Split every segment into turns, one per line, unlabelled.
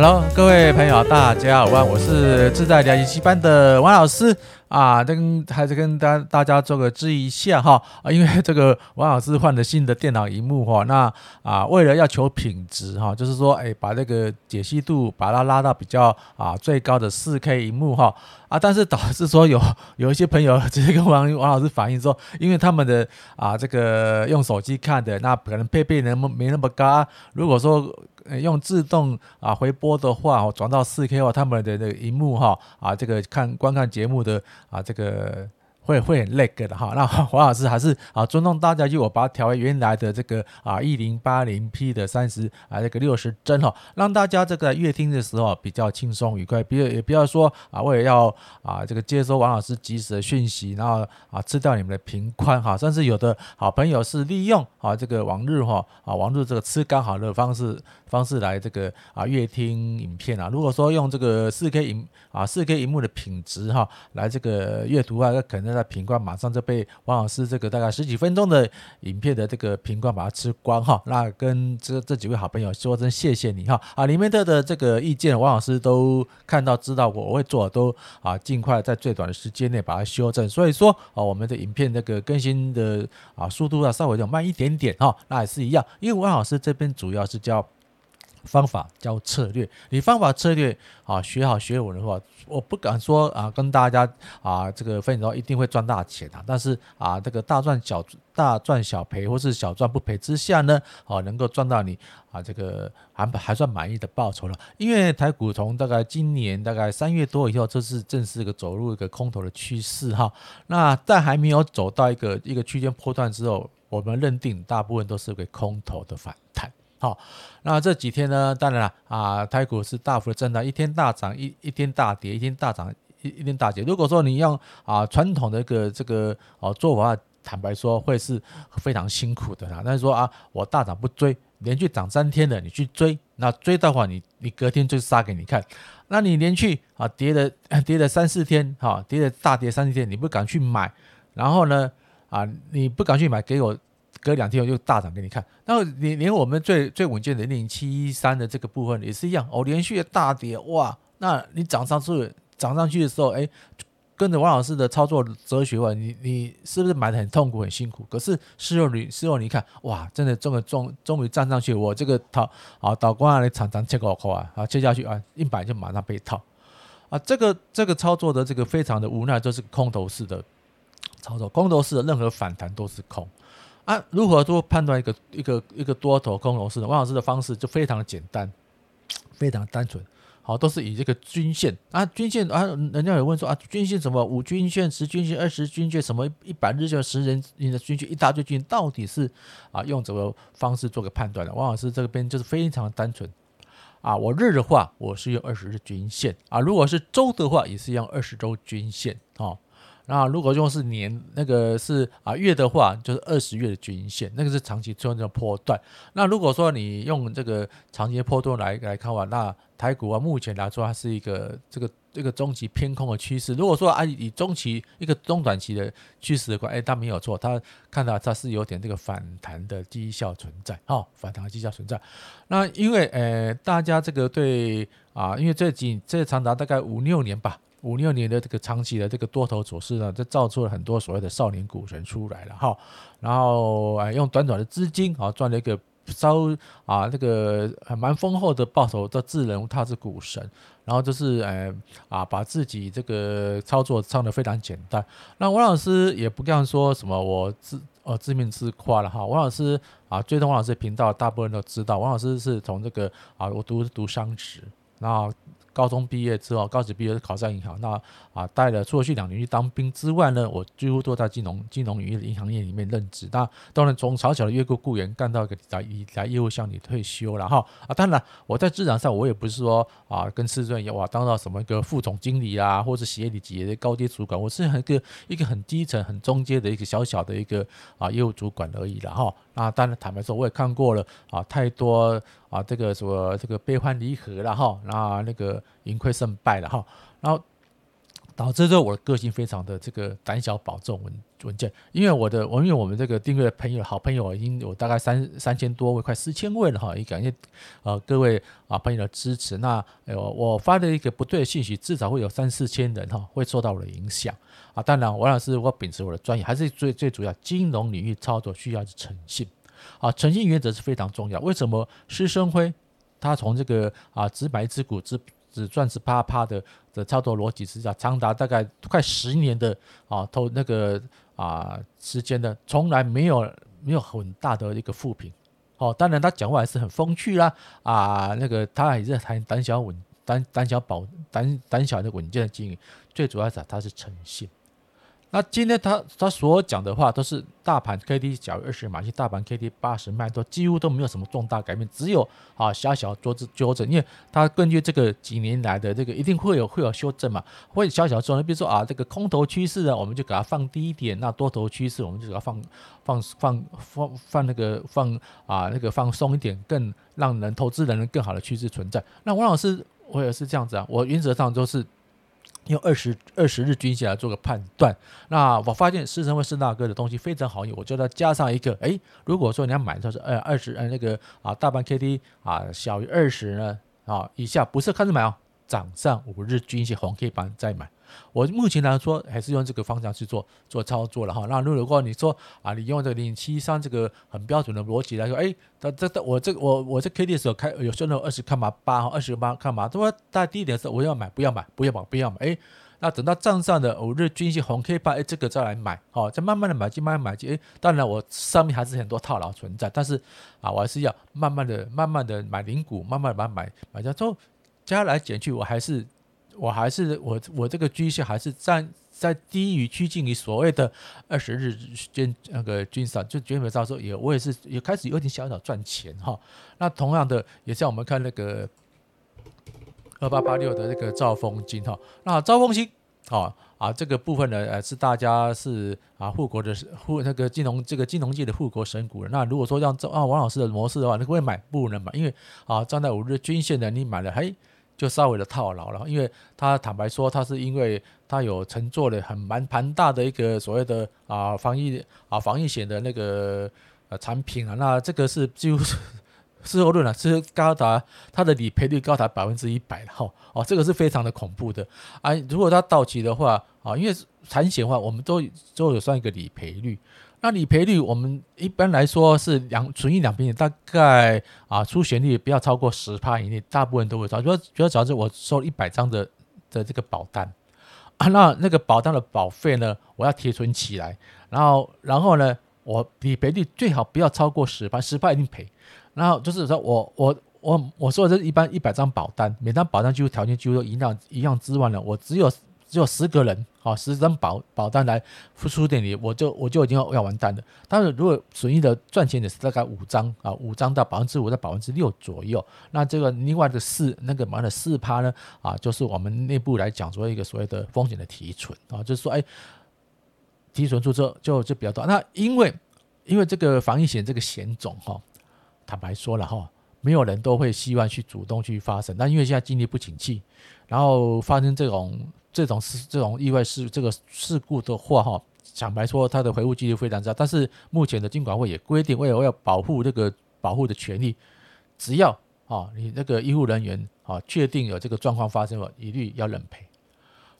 Hello，各位朋友，大家好，我是自在聊习班的王老师。啊，跟还是跟大大家做个质疑一下哈。啊，因为这个王老师换了新的电脑荧幕哈，那啊为了要求品质哈，就是说哎把这个解析度把它拉到比较啊最高的四 K 荧幕哈。啊，但是导致说有 有一些朋友直接跟王王老师反映说，因为他们的啊这个用手机看的那可能配备能没那么高，如果说。用自动啊回播的话，转到四 K 的话，他们的那个荧幕哈啊，这个看观看节目的啊这个。会会很 lag 的哈，那黄老师还是啊尊重大家，就我把它调为原来的这个啊一零八零 P 的三十啊这个六十帧哈，让大家这个阅听的时候比较轻松愉快，比如也不要说啊为了要啊这个接收王老师及时的讯息，然后啊吃掉你们的频宽哈，甚至有的好朋友是利用啊这个网日哈啊网日这个吃刚好的方式方式来这个啊阅听影片啊，如果说用这个四 K 萤啊四 K 萤幕的品质哈来这个阅读啊，那可能。在瓶罐马上就被王老师这个大概十几分钟的影片的这个瓶罐把它吃光哈，那跟这这几位好朋友说声谢谢你哈啊，里面的的这个意见王老师都看到知道过，我会做都啊尽快在最短的时间内把它修正，所以说啊我们的影片那个更新的啊速度要稍微有慢一点点哈，那也是一样，因为王老师这边主要是教。方法教策略，你方法策略啊学好学稳的话，我不敢说啊跟大家啊这个分享到一定会赚大钱啊，但是啊这个大赚小大赚小赔或是小赚不赔之下呢，啊能够赚到你啊这个还还算满意的报酬了。因为台股从大概今年大概三月多以后，这是正式一个走入一个空头的趋势哈。那在还没有走到一个一个区间波段之后，我们认定大部分都是一个空头的反弹。好，那这几天呢？当然了啊，台股是大幅的震荡，一天大涨，一一天大跌，一天大涨，一一天大跌。如果说你用啊传统的一个这个哦做法，坦白说会是非常辛苦的啦。但是说啊，我大涨不追，连续涨三天的你去追，那追的话你你隔天就杀给你看。那你连续啊跌了 跌了三四天，哈，跌了大跌三四天，你不敢去买，然后呢啊你不敢去买，给我。隔两天我就大涨给你看，然后你连我们最最稳健的零七一三的这个部分也是一样哦，连续的大跌哇，那你涨上去涨上去的时候，哎，跟着王老师的操作哲学啊，你你是不是买的很痛苦很辛苦？可是事后你事后你看哇，真的终于终终于站上去，我这个套啊倒光啊，你常常切个口啊，啊切下去啊，一买就马上被套啊，这个这个操作的这个非常的无奈，就是空头式的操作，空头式的任何反弹都是空。啊，如何做判断一个一个一个多头空头市呢？王老师的方式就非常的简单，非常单纯，好，都是以这个均线啊，均线啊，人家有问说啊，均线什么五均线、十均线、二十均线，什么一百日线、十人你的均线，一大堆均线，到底是啊用什么方式做个判断的？王老师这边就是非常单纯啊，我日的话我是用二十日均线啊，如果是周的话也是用二十周均线啊。那如果用是年那个是啊月的话，就是二十月的均线，那个是长期做那种波段。那如果说你用这个长期的波段来来看的话，那台股啊目前来说它是一个这个这个中期偏空的趋势。如果说啊以中期一个中短期的趋势的话，哎，它没有错，它看到它是有点这个反弹的绩效存在，哈，反弹的绩效存在。那因为呃大家这个对啊，因为这几这长达大概五六年吧。五六年的这个长期的这个多头走势呢，就造出了很多所谓的少年股神出来了哈，然后哎用短短的资金啊赚了一个稍啊这个还蛮丰厚的报酬，都自认他是股神，然后就是哎啊把自己这个操作唱得非常简单。那王老师也不敢说什么我自呃自命自夸了哈，王老师啊追踪王老师频道，大部分都知道，王老师是从这个啊我读读商职，然后。高中毕业之后，高职毕业考上银行，那啊带了出去两年去当兵之外呢，我几乎都在金融金融与银行业里面任职。那当然从小小的月雇雇员干到一个来来业务向你退休了哈啊，当然我在职场上我也不是说啊跟师尊一样哇当到什么一个副总经理啊，或者协理级的高阶主管，我是一个一个很基层很中阶的一个小小的一个啊业务主管而已了哈。啊，当然坦白说，我也看过了啊，太多啊，这个什么这个悲欢离合了哈，那那个盈亏胜败了哈，然后导致这我的个性非常的这个胆小保重稳稳健，因为我的我因为我们这个订阅的朋友好朋友已经有大概三三千多位，快四千位了哈，也感谢呃各位啊朋友的支持。那呃我发的一个不对的信息，至少会有三四千人哈会受到我的影响啊。当然，王老师我秉持我的专业，还是最最主要金融领域操作需要是诚信啊，诚信原则是非常重要。为什么施生辉他从这个啊只买一只股只只赚十八趴的的操作逻辑之下，长达大概快十年的啊投那个啊时间的，从来没有没有很大的一个负评。哦，当然他讲话还是很风趣啦啊，那个他也是很胆小稳胆胆小保胆胆小的稳健的经营，最主要是他是诚信。那今天他他所讲的话都是大盘 K D 小于二十码，其实大盘 K D 八十卖都几乎都没有什么重大改变，只有啊小小做纠正，因为他根据这个几年来的这个一定会有会有修正嘛，会小小做，比如说啊这个空头趋势呢，我们就给它放低一点，那多头趋势我们就给它放放放放放那个放啊那个放松一点，更让人投资人更好的趋势存在。那王老师我也是这样子啊，我原则上都是。用二十二十日均线来做个判断，那我发现四升辉施大哥的东西非常好用，我就要加上一个，哎，如果说你要买的是呃二十呃那个啊大盘 K D 啊小于二十呢啊以下不是看着买哦，涨上五日均线红 K 棒再买。我目前来说还是用这个方向去做做操作了哈。那如果你说啊，你用这个零七三这个很标准的逻辑来说，哎，这这这我这我我这 K D 的时候开有时候二十看嘛八哈，二十八看嘛，他说大低点的时候我要买不要买不要买不要买，哎，那等到账上的五日均线红 K 棒，哎，这个再来买，好，再慢慢的买进，慢慢买进，哎，当然我上面还是很多套牢存在，但是啊，我还是要慢慢的慢慢的买零股，慢慢的把买买下之后，加来减去，我还是。我还是我我这个均线还是站在低于趋近于所谓的二十日均那个均线，就基本上说也我也是也开始有点小小赚钱哈。那同样的也像我们看那个二八八六的那个兆丰金哈，那兆丰金啊啊这个部分呢呃是大家是啊护国的护那个金融这个金融界的护国神股。那如果说让啊王老师的模式的话，你会买不能买，因为啊站在五日均线的你买了嘿。就稍微的套牢了，因为他坦白说，他是因为他有乘坐了很蛮庞大的一个所谓的啊防疫啊防疫险的那个呃产品啊，那这个是几乎是事后论了，是高达它的理赔率高达百分之一百了哈哦，这个是非常的恐怖的啊，如果它到期的话啊，因为产险的话，我们都都有算一个理赔率。那理赔率，我们一般来说是两存一两平大概啊出险率不要超过十趴以内，大部分都会超。主要主要主要是我收一百张的的这个保单，啊，那那个保单的保费呢，我要贴存起来，然后然后呢，我理赔率最好不要超过十趴，十趴一定赔。然后就是说我我我我说的这一般一百张保单，每张保单几乎条件几乎都一样一样之外呢，我只有。只有十个人，好，十张保保单来付出点里，我就我就已经要要完蛋了。但是如果损益的赚钱的是大概五张啊，五张到百分之五到百分之六左右，那这个另外的四那个嘛的四趴呢啊，就是我们内部来讲做一个所谓的风险的提存啊，就是说哎，提存出之后就就比较多。那因为因为这个防疫险这个险种哈，坦白说了哈，没有人都会希望去主动去发生。那因为现在经济不景气，然后发生这种。这种事，这种意外事，这个事故的话，哈，坦白说，它的回复几率非常差。但是目前的监管会也规定，为了要保护这个保护的权利，只要啊，你那个医护人员啊，确定有这个状况发生了，一律要认赔。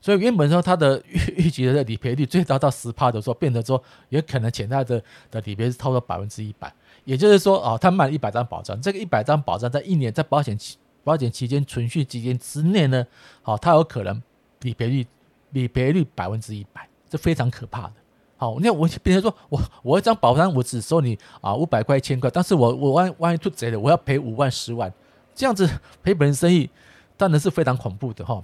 所以原本说它的预预计的理赔率最高到十趴的时候，变得说也可能潜在的的理赔是超过百分之一百。也就是说啊，他买了一百张保障，这个一百张保障在一年在保险期保险期间存续期间之内呢，好，他有可能。理赔率，理赔率百分之一百，这非常可怕的。好，那我别人说我我一张保单我只收你啊五百块一千块，但是我我万万一出贼了，我要赔五万十万，这样子赔本人生意当然是非常恐怖的哈。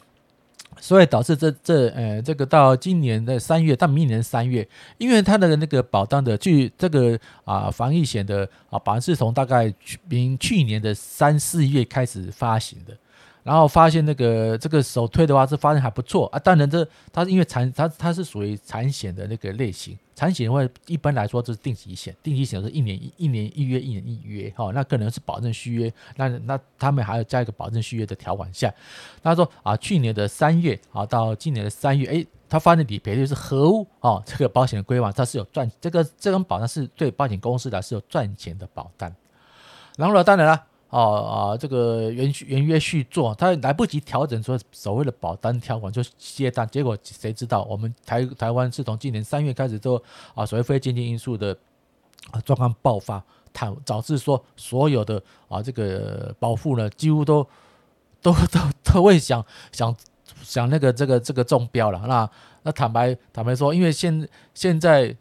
所以导致这这呃这个到今年的三月到明年三月，因为它的那个保单的据这个啊防疫险的啊保单是从大概去明去年的三四月开始发行的。然后发现那个这个首推的话是发现还不错啊，当然这它是因为产它它是属于产险的那个类型，产险的话一般来说就是定期险，定期险是一年一一年一约一年一约哈，那可能是保证续约，那那他们还要加一个保证续约的条款下，他说啊去年的三月啊到今年的三月，哎他发现理赔率是合乎哦，这个保险的规划，它是有赚，这个这种保单是对保险公司来是有赚钱的保单。然后呢，当然了，哦啊，这个原原约续作，他来不及调整说所谓的保单条款就接单，结果谁知道我们台台湾是从今年三月开始都啊所谓非经济因素的啊状况爆发，导导致说所有的啊这个保户呢几乎都都都都会想想。想那个这个这个中标了，那那坦白坦白说，因为现现在，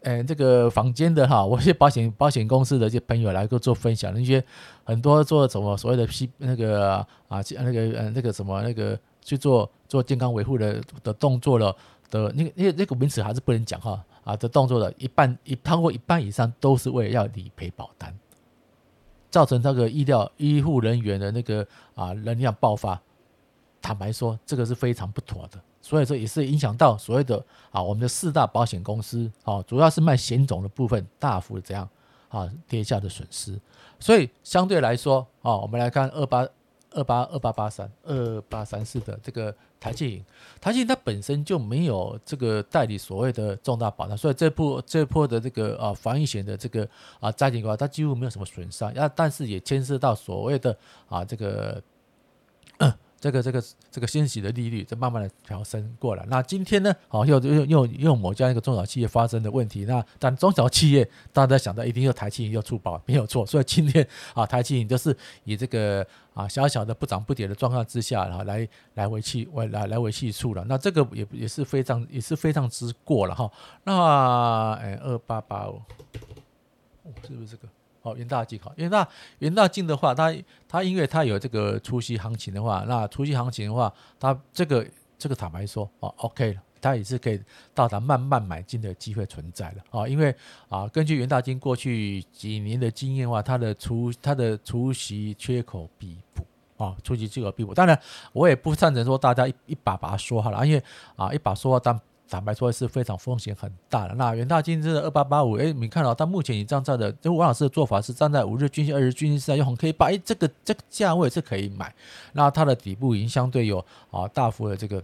嗯，这个房间的哈，我一些保险保险公司的一些朋友来给我做分享，那些很多做什么所谓的 P 那个啊那个呃那个什么那个去做做健康维护的的动作了的那个那个那个名词还是不能讲哈啊的动作的一半一超过一半以上都是为了要理赔保单，造成那个医疗医护人员的那个啊能量爆发。坦白说，这个是非常不妥的，所以说也是影响到所谓的啊，我们的四大保险公司啊，主要是卖险种的部分大幅的这样啊跌下的损失。所以相对来说哦，我们来看二八二八二八八三二八三四的这个台企银，台企银它本身就没有这个代理所谓的重大保障，所以这部这波的这个啊防疫险的这个啊灾情的话，它几乎没有什么损伤。那但是也牵涉到所谓的啊这个。这个这个这个升息的利率在慢慢的调升过来。那今天呢，好又又又又某家一个中小企业发生的问题。那但中小企业大家想到一定又台企银又出保，没有错。所以今天啊，台企银就是以这个啊小小的不涨不跌的状况之下，然后来来维系来来来维系住了。那这个也也是非常也是非常之过了哈。那哎二八八五，是不是这个？哦，元大金好，元大元大进的话，它它因为它有这个除夕行情的话，那除夕行情的话，它这个这个坦白说，哦，OK 了，它也是可以到达慢慢买进的机会存在了啊，因为啊，根据元大金过去几年的经验的话，它的除它的除息缺口必补啊，除息缺口必补。当然，我也不赞成说大家一一把把它说好了，因为啊，一把说话当。坦白说是非常风险很大的。那元大金是二八八五，哎，你看到它目前已站在的，就王老师的做法是站在五日均线、二日均线上，用红 K 棒，哎，这个这个价位是可以买。那它的底部已经相对有啊大幅的这个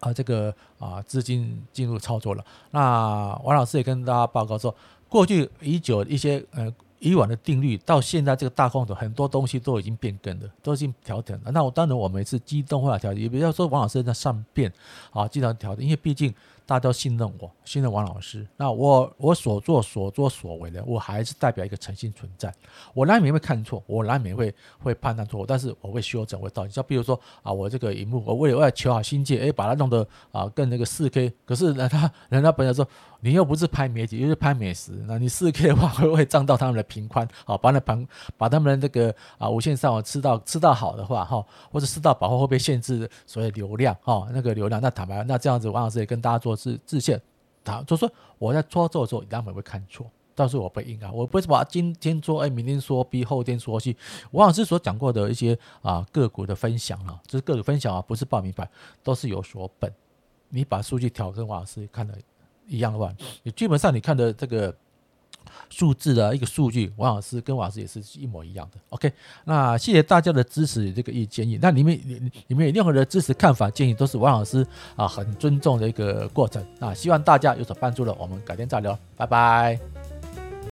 啊这个啊资金进入操作了。那王老师也跟大家报告说，过去已久一些呃。以往的定律到现在这个大空头，很多东西都已经变更了，都已经调整了。那我当然我们是机动化调整，也不要说王老师在善变啊，经常调整，因为毕竟。大家都信任我，信任王老师。那我我所做所作所为的，我还是代表一个诚信存在。我难免会看错，我难免会会判断错误，但是我会修正，会道歉。像比如说啊，我这个荧幕，我为了为了求好心切，哎，把它弄得啊更那个四 K。可是呢，他人家本来说你又不是拍美景，又是拍美食，那你四 K 的话会不会涨到他们的频宽？好，把那盘把他们的这个啊无线上网吃到吃到好的话哈，或者吃到饱后会不会限制所谓流量哈？那个流量，那坦白那这样子，王老师也跟大家做。是自限，他就说我在操作的时候，难免会看错，但是我不应该，我不会把今天说 A，明天说 B，后天说 C。王老师所讲过的一些啊个股的分享啊，就是个股分享啊，不是报名牌，都是有所本。你把数据调跟王老师看的一样的话，你基本上你看的这个。数字的一个数据，王老师跟王老师也是一模一样的。OK，那谢谢大家的支持，这个意见建议。那你们你你们有任何的支持看法建议，都是王老师啊很尊重的一个过程。那希望大家有所帮助了，我们改天再聊，拜拜。